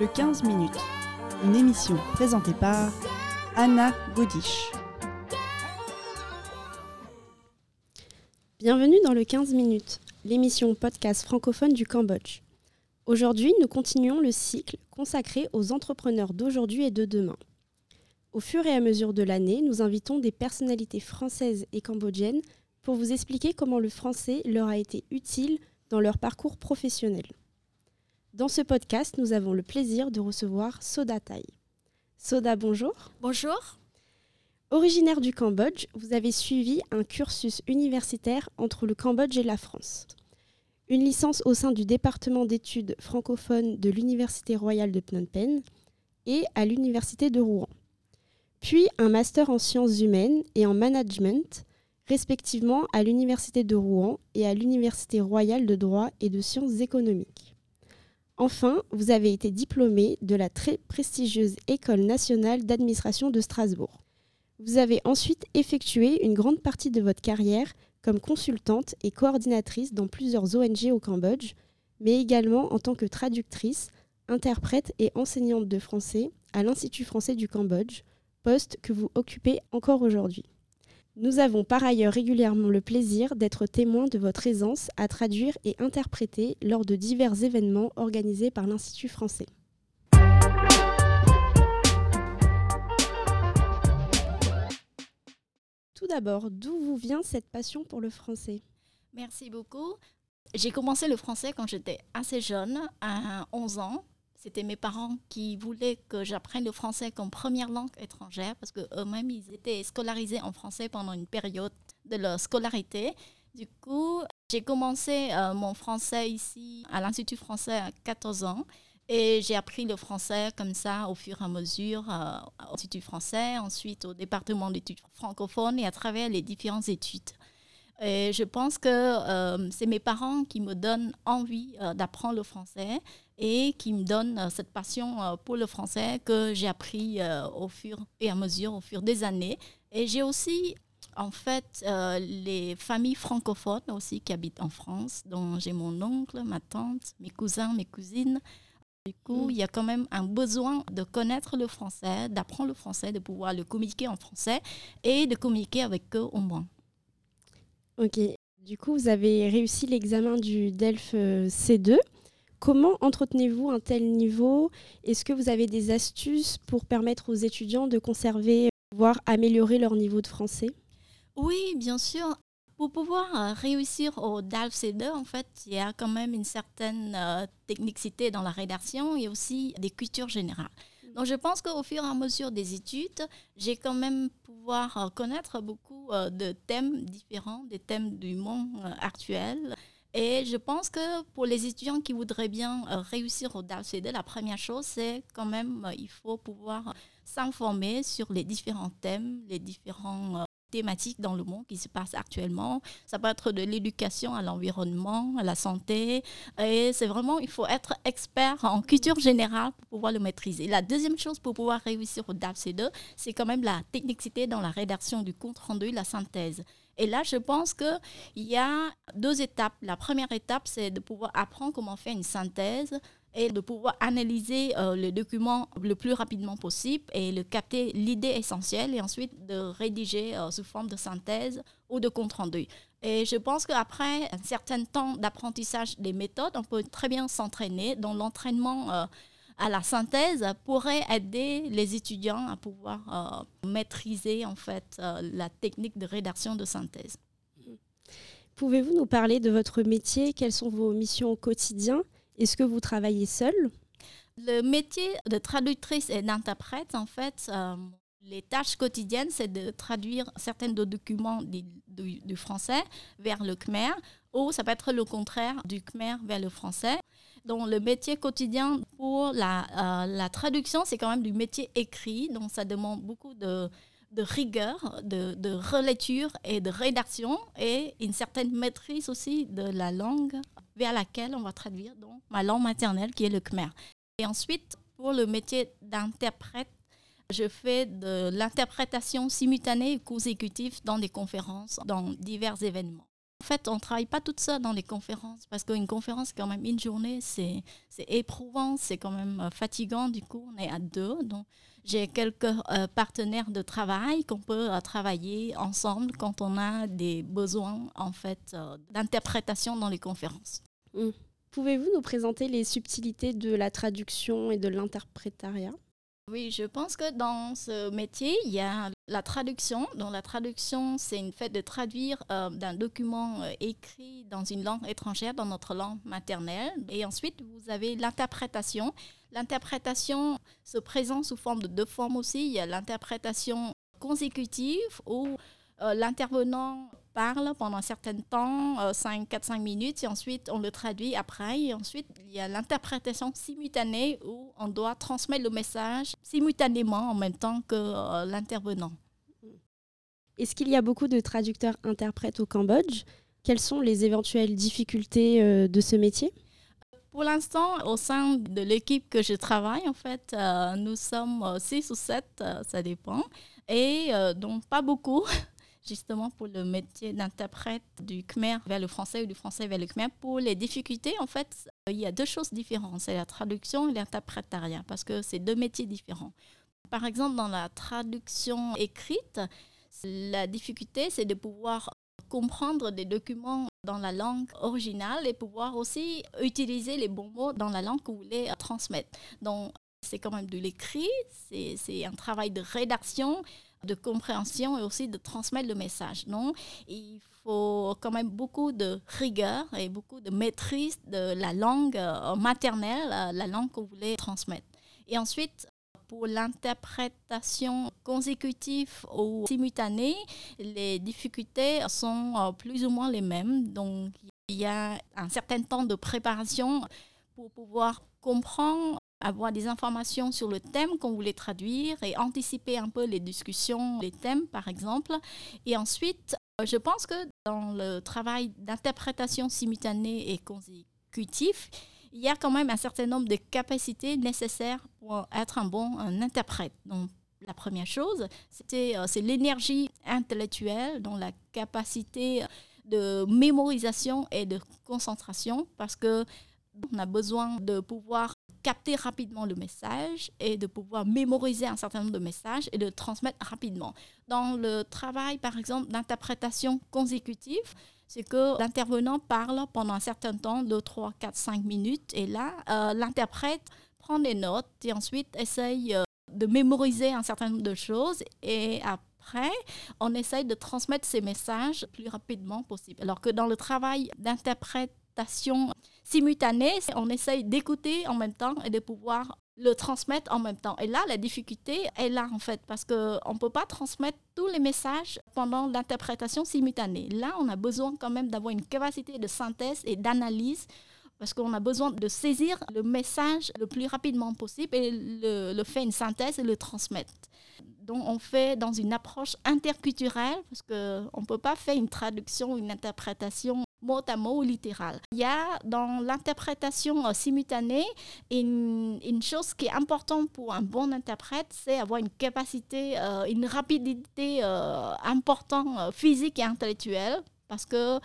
Le 15 minutes, une émission présentée par Anna Godiche. Bienvenue dans le 15 minutes, l'émission podcast francophone du Cambodge. Aujourd'hui, nous continuons le cycle consacré aux entrepreneurs d'aujourd'hui et de demain. Au fur et à mesure de l'année, nous invitons des personnalités françaises et cambodgiennes pour vous expliquer comment le français leur a été utile dans leur parcours professionnel. Dans ce podcast, nous avons le plaisir de recevoir Soda Thai. Soda, bonjour. Bonjour. Originaire du Cambodge, vous avez suivi un cursus universitaire entre le Cambodge et la France. Une licence au sein du département d'études francophones de l'Université royale de Phnom Penh et à l'Université de Rouen. Puis un master en sciences humaines et en management, respectivement à l'Université de Rouen et à l'Université royale de droit et de sciences économiques. Enfin, vous avez été diplômé de la très prestigieuse École nationale d'administration de Strasbourg. Vous avez ensuite effectué une grande partie de votre carrière comme consultante et coordinatrice dans plusieurs ONG au Cambodge, mais également en tant que traductrice, interprète et enseignante de français à l'Institut français du Cambodge, poste que vous occupez encore aujourd'hui. Nous avons par ailleurs régulièrement le plaisir d'être témoins de votre aisance à traduire et interpréter lors de divers événements organisés par l'Institut français. Tout d'abord, d'où vous vient cette passion pour le français? Merci beaucoup. J'ai commencé le français quand j'étais assez jeune, à 11 ans. C'était mes parents qui voulaient que j'apprenne le français comme première langue étrangère parce qu'eux-mêmes, ils étaient scolarisés en français pendant une période de leur scolarité. Du coup, j'ai commencé euh, mon français ici à l'Institut français à 14 ans. Et j'ai appris le français comme ça au fur et à mesure euh, au Institut français, ensuite au département d'études francophones et à travers les différentes études. Et je pense que euh, c'est mes parents qui me donnent envie d'apprendre le français et qui me donnent cette passion pour le français que j'ai appris au fur et à mesure, au fur des années. Et j'ai aussi en fait, les familles francophones aussi qui habitent en France, dont j'ai mon oncle, ma tante, mes cousins, mes cousines. Du coup, mm. il y a quand même un besoin de connaître le français, d'apprendre le français, de pouvoir le communiquer en français et de communiquer avec eux au moins. Ok. Du coup, vous avez réussi l'examen du DELF C2. Comment entretenez-vous un tel niveau? Est-ce que vous avez des astuces pour permettre aux étudiants de conserver, voire améliorer leur niveau de français? Oui, bien sûr. Pour pouvoir euh, réussir au DALF C2, en fait, il y a quand même une certaine euh, technicité dans la rédaction et aussi des cultures générales. Donc je pense qu'au fur et à mesure des études, j'ai quand même pouvoir euh, connaître beaucoup de thèmes différents, des thèmes du monde actuel. Et je pense que pour les étudiants qui voudraient bien euh, réussir au DALCD, la première chose, c'est quand même, euh, il faut pouvoir s'informer sur les différents thèmes, les différentes euh, thématiques dans le monde qui se passent actuellement. Ça peut être de l'éducation à l'environnement, à la santé. Et c'est vraiment, il faut être expert en culture générale pour pouvoir le maîtriser. La deuxième chose pour pouvoir réussir au DALCD, c'est quand même la technicité dans la rédaction du compte rendu, la synthèse. Et là, je pense qu'il y a deux étapes. La première étape, c'est de pouvoir apprendre comment faire une synthèse et de pouvoir analyser euh, le document le plus rapidement possible et le capter l'idée essentielle et ensuite de rédiger euh, sous forme de synthèse ou de compte rendu. Et je pense qu'après un certain temps d'apprentissage des méthodes, on peut très bien s'entraîner dans l'entraînement. Euh, à la synthèse pourrait aider les étudiants à pouvoir euh, maîtriser en fait euh, la technique de rédaction de synthèse. Pouvez-vous nous parler de votre métier? Quelles sont vos missions au quotidien? Est-ce que vous travaillez seul? Le métier de traductrice et d'interprète, en fait, euh, les tâches quotidiennes, c'est de traduire certains documents du, du, français vers le khmer, ou ça peut être le contraire, du khmer vers le français. Donc, le métier quotidien pour la, euh, la traduction, c'est quand même du métier écrit. Donc, ça demande beaucoup de, de rigueur, de, de, relecture et de rédaction et une certaine maîtrise aussi de la langue vers laquelle on va traduire donc ma langue maternelle qui est le khmer. Et ensuite, pour le métier d'interprète, je fais de l'interprétation simultanée et consécutive dans des conférences, dans divers événements. En fait, on ne travaille pas tout ça dans les conférences parce qu'une conférence, quand même, une journée, c'est éprouvant, c'est quand même euh, fatigant. Du coup, on est à deux. Donc, j'ai quelques euh, partenaires de travail qu'on peut euh, travailler ensemble quand on a des besoins, en fait, d'interprétation dans les conférences. Mmh. Pouvez-vous nous présenter les subtilités de la traduction et de l'interprétariat? Oui, je pense que dans ce métier, il y a la traduction. Donc la traduction, c'est une fait de traduire euh, d'un document euh, écrit dans une langue étrangère, dans notre langue maternelle. Et ensuite, vous avez l'interprétation. L'interprétation se présente sous forme de deux formes aussi. Il y a l'interprétation consécutive où euh, l'intervenant parle pendant un certain temps, 4-5 minutes, et ensuite on le traduit après. Et ensuite, il y a l'interprétation simultanée où on doit transmettre le message simultanément en même temps que l'intervenant. Est-ce qu'il y a beaucoup de traducteurs-interprètes au Cambodge? Quelles sont les éventuelles difficultés euh, de ce métier? Pour l'instant, au sein de l'équipe que je travaille, en fait, euh, nous sommes 6 ou 7, euh, ça dépend, et donc pas beaucoup, justement pour le métier d'interprète du khmer vers le français ou du français vers le khmer. Pour les difficultés, en fait, il y a deux choses différentes, c'est la traduction et l'interprétariat, parce que c'est deux métiers différents. Par exemple, dans la traduction écrite, la difficulté, c'est de pouvoir comprendre des documents dans la langue originale et pouvoir aussi utiliser les bons mots dans la langue que vous voulez transmettre. Donc, c'est quand même de l'écrit, c'est un travail de rédaction, de compréhension et aussi de transmettre le message. Donc, il faut quand même beaucoup de rigueur et beaucoup de maîtrise de la langue euh, maternelle, la langue que vous voulez transmettre. Et ensuite, pour l'interprétation consécutive ou simultanée, les difficultés sont euh, plus ou moins les mêmes. Donc, il y a un certain temps de préparation pour pouvoir comprendre, avoir des informations sur le thème qu'on voulait traduire et anticiper un peu les discussions, les thèmes par exemple. Et ensuite, euh, je pense que dans le travail d'interprétation simultanée et consécutif, il y a quand même un certain nombre de capacités nécessaires pour être un bon interprète. Donc, la première chose, euh, c'est l'énergie intellectuelle, donc la capacité de mémorisation et de concentration, parce que on a besoin de pouvoir capter rapidement le message et de pouvoir mémoriser un certain nombre de messages et de transmettre rapidement. Dans le travail, par exemple, d'interprétation consécutive, c'est que l'intervenant parle pendant un certain temps, 2, 3, 4, 5 minutes, et là, euh, l'interprète prend des notes et ensuite essaye euh, de mémoriser un certain nombre de choses et après, on essaye de transmettre ces messages plus rapidement possible. Alors que dans le travail simultanée, on essaye d'écouter en même temps et de pouvoir le transmettre en même temps. Et là, la difficulté est là, en fait, parce qu'on ne peut pas transmettre tous les messages pendant l'interprétation simultanée. Là, on a besoin quand même d'avoir une capacité de synthèse et d'analyse, parce qu'on a besoin de saisir le message le plus rapidement possible et le, le faire une synthèse et le transmettre. Donc, on fait dans une approche interculturelle, parce qu'on ne peut pas faire une traduction, une interprétation mot à mot ou littéral. Il y a dans l'interprétation euh, simultanée une, une, chose qui est importante pour un bon interprète, c'est avoir une capacité, euh, une rapidité euh, importante physique et intellectuelle parce que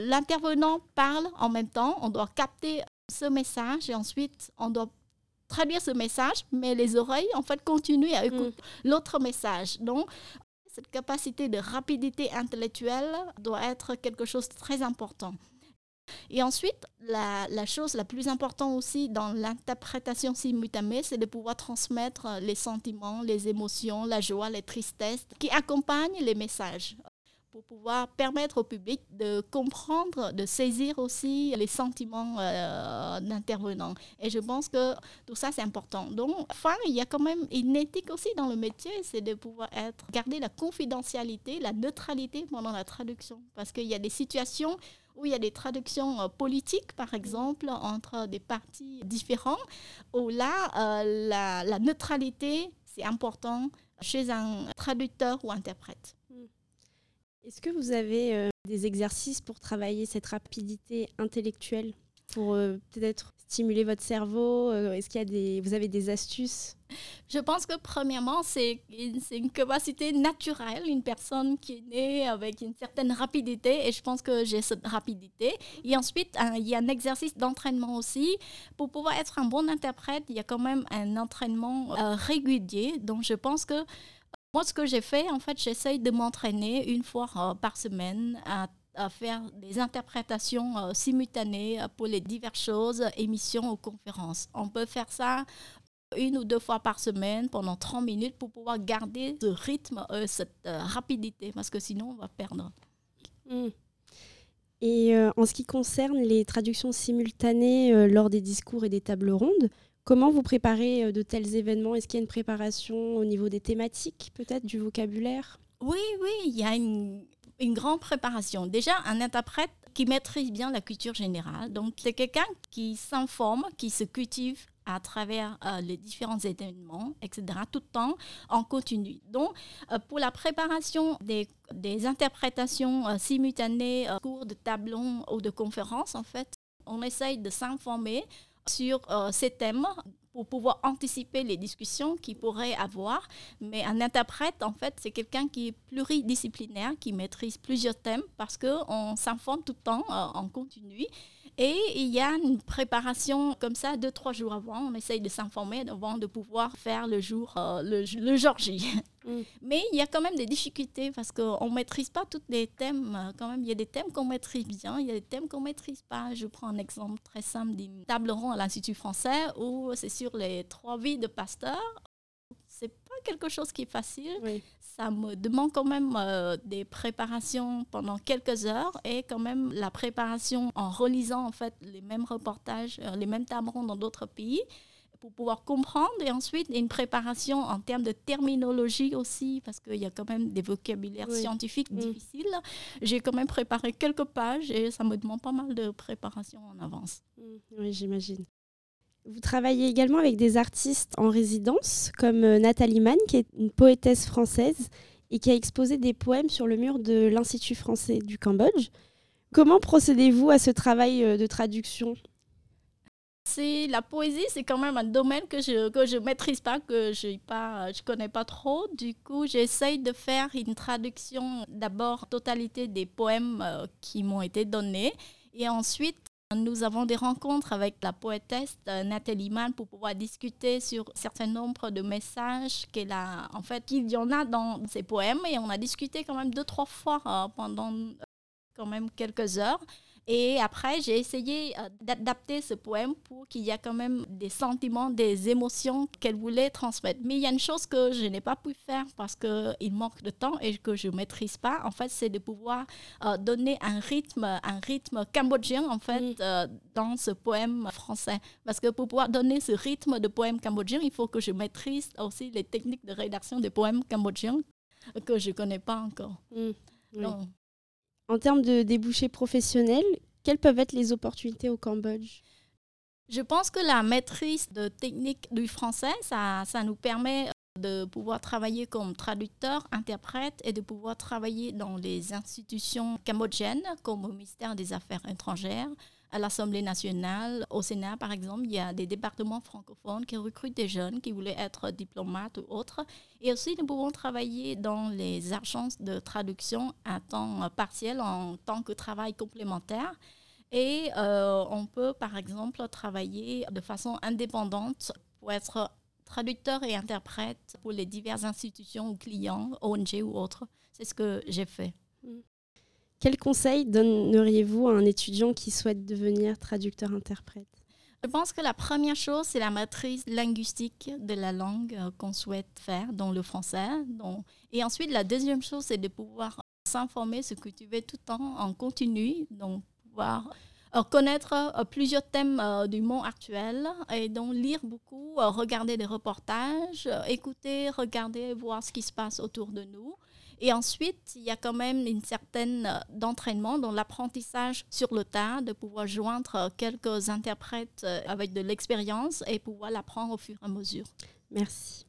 l'intervenant parle en même temps, on doit capter ce message et ensuite on doit traduire ce message, mais les oreilles, en fait, continuent à écouter mm. l'autre message. Donc, cette capacité de rapidité intellectuelle doit être quelque chose de très important. Et ensuite, la, chose la plus importante aussi dans l'interprétation simultanée, c'est de pouvoir transmettre les sentiments, les émotions, la joie, les tristesses qui accompagnent les messages pour pouvoir permettre au public de comprendre, de saisir aussi les sentiments euh, d'intervenants. Et je pense que tout ça, c'est important. Donc, enfin, il y a quand même une éthique aussi dans le métier, c'est de pouvoir être, garder la confidentialité, la neutralité pendant la traduction. Parce qu'il y a des situations où il y a des traductions euh, politiques, par exemple, entre des partis différents, où là, euh, la, la neutralité, c'est important chez un traducteur ou interprète. Est-ce que vous avez euh, des exercices pour travailler cette rapidité intellectuelle pour euh, peut-être stimuler votre cerveau euh, Est-ce qu'il y a des, vous avez des astuces? Je pense que premièrement, c'est une, capacité naturelle, une personne qui est née avec une certaine rapidité et je pense que j'ai cette rapidité. Et ensuite, il y a un exercice d'entraînement aussi. Pour pouvoir être un bon interprète, il y a quand même un entraînement régulier. Donc je pense que moi, ce que j'ai fait, en fait, j'essaye de m'entraîner une fois euh, par semaine à faire des interprétations euh, simultanées pour les diverses choses, émissions ou conférences. On peut faire ça une ou deux fois par semaine pendant 30 minutes pour pouvoir garder ce rythme, euh, cette euh, rapidité, parce que sinon on va perdre. Hmm. Et en ce qui concerne les traductions simultanées lors des discours et des tables rondes, comment vous préparez de tels événements? Est-ce qu'il y a une préparation au niveau des thématiques, peut-être du vocabulaire? Oui, oui, il y a une, grande préparation. Déjà, un interprète qui maîtrise bien la culture générale. Donc, c'est quelqu'un qui s'informe, qui se cultive à travers euh, les différents événements, etc., tout le temps en continu. Donc, euh, pour la préparation des, interprétations euh, simultanées, cours de tableaux ou de conférences, en fait, on essaye de s'informer sur ces thèmes pour pouvoir anticiper les discussions qu'il pourrait avoir. Mais un interprète, en fait, c'est quelqu'un qui est pluridisciplinaire, qui maîtrise plusieurs thèmes parce qu'on s'informe tout le temps euh, en continu. Et il y a une préparation comme ça, deux, trois jours avant. On essaye de s'informer avant de pouvoir faire le jour, euh, le, le, jour J. Mm. Mais il y a quand même des difficultés parce qu'on ne maîtrise pas tous les thèmes. Euh, quand même, il y a des thèmes qu'on maîtrise bien, il y a des thèmes qu'on ne maîtrise pas. Je prends un exemple très simple d'une table ronde à l'Institut français où c'est sur les trois vies de Pasteur quelque chose qui est facile. Ça me demande quand même euh, des préparations pendant quelques heures et quand même la préparation en relisant en fait les mêmes reportages, euh, les mêmes tables dans d'autres pays pour pouvoir comprendre et ensuite une préparation en termes de terminologie aussi parce qu'il y a quand même des vocabulaires scientifiques mm. difficiles. J'ai quand même préparé quelques pages et ça me demande pas mal de préparation en avance. Mm. Oui, j'imagine. Vous travaillez également avec des artistes en résidence, comme euh, Nathalie Mann, qui est une poétesse française et qui a exposé des poèmes sur le mur de l'Institut français du Cambodge. Comment procédez-vous à ce travail euh, de traduction? C'est la poésie, c'est quand même un domaine que je que je maîtrise pas, que je pas, je connais pas trop. Du coup, j'essaye de faire une traduction d'abord totalité des poèmes euh, qui m'ont été donnés et ensuite nous avons des rencontres avec la poétesse euh, Nathalie Mann pour pouvoir discuter sur certain nombre de messages qu'elle a, en fait, qu'il y en a dans ses poèmes. Et on a discuté quand même deux, trois fois euh, pendant euh, quand même quelques heures. Et après, j'ai essayé euh, d'adapter ce poème pour qu'il y ait quand même des sentiments, des émotions qu'elle voulait transmettre. Mais il y a une chose que je n'ai pas pu faire parce qu'il manque de temps et que je ne maîtrise pas. En fait, c'est de pouvoir euh, donner un rythme, un rythme cambodgien, en fait, euh, dans ce poème français. Parce que pour pouvoir donner ce rythme de poème cambodgien, il faut que je maîtrise aussi les techniques de rédaction des poèmes cambodgiens que je ne connais pas encore. Mmh. En termes de débouchés professionnels, quelles peuvent être les opportunités au Cambodge? Je pense que la maîtrise de technique du français, ça, ça nous permet de pouvoir travailler comme traducteur, interprète et de pouvoir travailler dans les institutions cambodgiennes comme au ministère des Affaires étrangères, à l'Assemblée nationale, au Sénat par exemple, il y a des départements francophones qui recrutent des jeunes qui voulaient être diplomates ou autres. Et aussi, nous pouvons travailler dans les agences de traduction à temps partiel en tant que travail complémentaire. Et euh, on peut, par exemple, travailler de façon indépendante pour être traducteur et interprète pour les diverses institutions ou clients, ONG ou autres. C'est ce que j'ai fait. Quel conseil donneriez-vous à un étudiant qui souhaite devenir traducteur-interprète? Je pense que la première chose, c'est la maîtrise linguistique de la langue euh, qu'on souhaite faire, dans le français. Et ensuite, la deuxième chose, c'est de pouvoir s'informer, se cultiver tout le temps en continu, donc pouvoir euh, connaître euh, plusieurs thèmes du monde actuel et donc lire beaucoup, regarder des reportages, écouter, regarder, voir ce qui se passe autour de nous. Et ensuite, il y a quand même une certaine euh, d'entraînement dans l'apprentissage sur le tas, de pouvoir joindre euh, quelques interprètes euh, avec de l'expérience et pouvoir l'apprendre au fur et à mesure. Merci.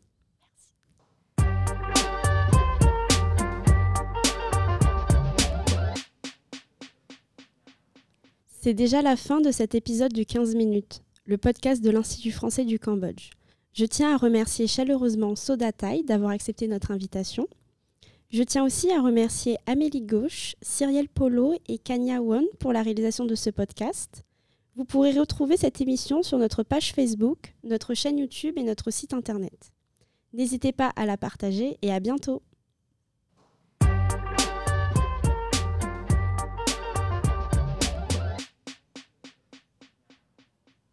C'est déjà la fin de cet épisode du 15 minutes, le podcast de l'Institut français du Cambodge. Je tiens à remercier chaleureusement Soda Tai d'avoir accepté notre invitation. Je tiens aussi à remercier Amélie Gauche, Cyrielle Polo et Kanya Won pour la réalisation de ce podcast. Vous pourrez retrouver cette émission sur notre page Facebook, notre chaîne YouTube et notre site internet. N'hésitez pas à la partager et à bientôt.